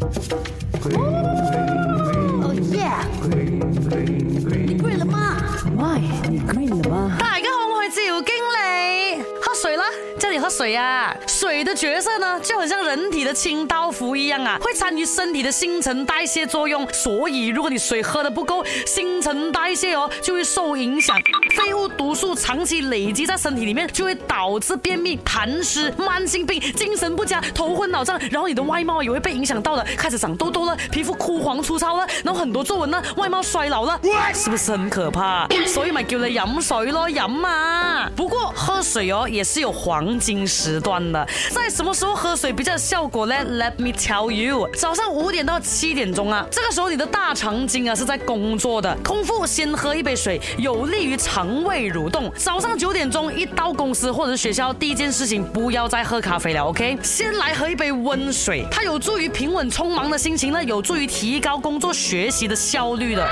哦喝水啊！水的角色呢，就很像人体的清道夫一样啊，会参与身体的新陈代谢作用。所以，如果你水喝的不够，新陈代谢哦就会受影响，废物毒素长期累积在身体里面，就会导致便秘、痰湿、慢性病、精神不佳、头昏脑胀，然后你的外貌也会被影响到的，开始长痘痘了，皮肤枯黄粗糙了，然后很多皱纹呢，外貌衰老了，是不是很可怕？所以咪叫你饮水咯，饮啊！不过喝水哦也是有黄金时段的，在什么时候喝水比较有效果呢？Let me tell you，早上五点到七点钟啊，这个时候你的大肠经啊是在工作的，空腹先喝一杯水，有利于肠胃蠕动。早上九点钟一到公司或者学校，第一件事情不要再喝咖啡了，OK？先来喝一杯温水，它有助于平稳匆忙的心情呢，有助于提高工作学习的效率的。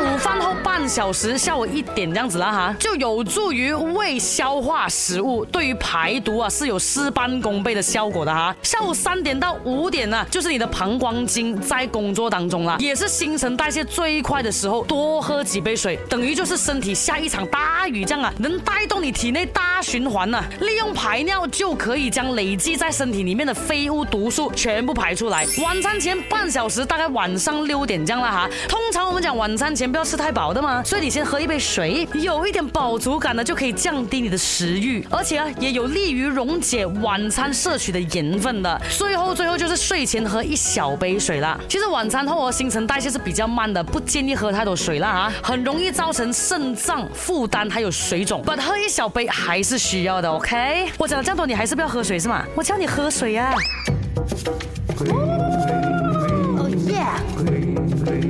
午饭后半小时，下午一点这样子啦哈，就有助于胃消化食物，对于排毒啊是有事半功倍的效果的哈。下午三点到五点呢，就是你的膀胱经在工作当中了，也是新陈代谢最快的时候，多喝几杯水，等于就是身体下一场大雨这样啊，能带动你体内大循环呢、利用排尿就可以将累积在身体里面的废物毒素全部排出来。晚餐前半小时，大概晚上六点这样了哈。通常我们讲晚餐前不要吃太饱的嘛，所以你先喝一杯水，有一点饱足感呢，就可以降低你的食欲，而且啊，也有利于溶解晚餐摄取的盐分的。最后，最后就是睡前喝一小杯水啦。其实晚餐后哦，新陈代谢是比较慢的，不建议喝太多水啦啊，很容易造成肾脏负担还有水腫。但喝一小杯还是需要的，OK？我讲了这么多，你还是不要喝水是吗？我叫你喝水呀、啊。哦耶！